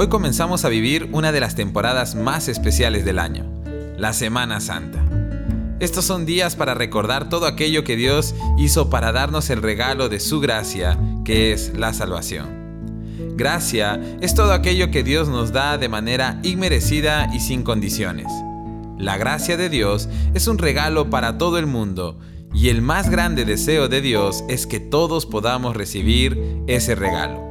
Hoy comenzamos a vivir una de las temporadas más especiales del año, la Semana Santa. Estos son días para recordar todo aquello que Dios hizo para darnos el regalo de su gracia, que es la salvación. Gracia es todo aquello que Dios nos da de manera inmerecida y sin condiciones. La gracia de Dios es un regalo para todo el mundo y el más grande deseo de Dios es que todos podamos recibir ese regalo.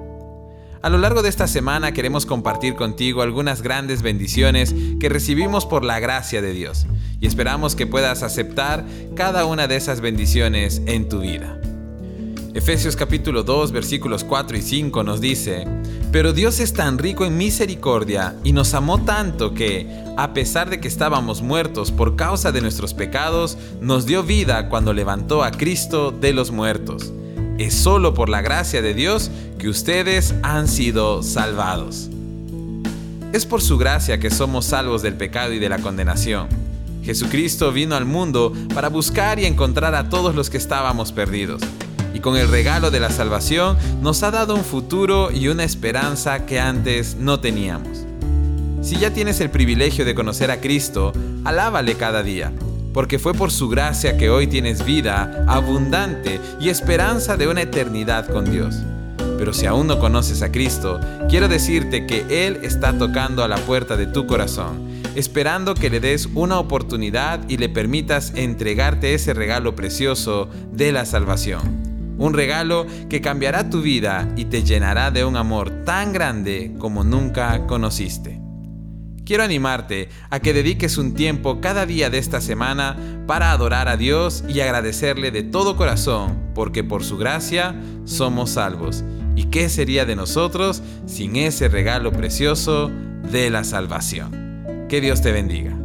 A lo largo de esta semana queremos compartir contigo algunas grandes bendiciones que recibimos por la gracia de Dios y esperamos que puedas aceptar cada una de esas bendiciones en tu vida. Efesios capítulo 2 versículos 4 y 5 nos dice, Pero Dios es tan rico en misericordia y nos amó tanto que, a pesar de que estábamos muertos por causa de nuestros pecados, nos dio vida cuando levantó a Cristo de los muertos. Es solo por la gracia de Dios que ustedes han sido salvados. Es por su gracia que somos salvos del pecado y de la condenación. Jesucristo vino al mundo para buscar y encontrar a todos los que estábamos perdidos. Y con el regalo de la salvación nos ha dado un futuro y una esperanza que antes no teníamos. Si ya tienes el privilegio de conocer a Cristo, alábale cada día porque fue por su gracia que hoy tienes vida abundante y esperanza de una eternidad con Dios. Pero si aún no conoces a Cristo, quiero decirte que Él está tocando a la puerta de tu corazón, esperando que le des una oportunidad y le permitas entregarte ese regalo precioso de la salvación. Un regalo que cambiará tu vida y te llenará de un amor tan grande como nunca conociste. Quiero animarte a que dediques un tiempo cada día de esta semana para adorar a Dios y agradecerle de todo corazón, porque por su gracia somos salvos. ¿Y qué sería de nosotros sin ese regalo precioso de la salvación? Que Dios te bendiga.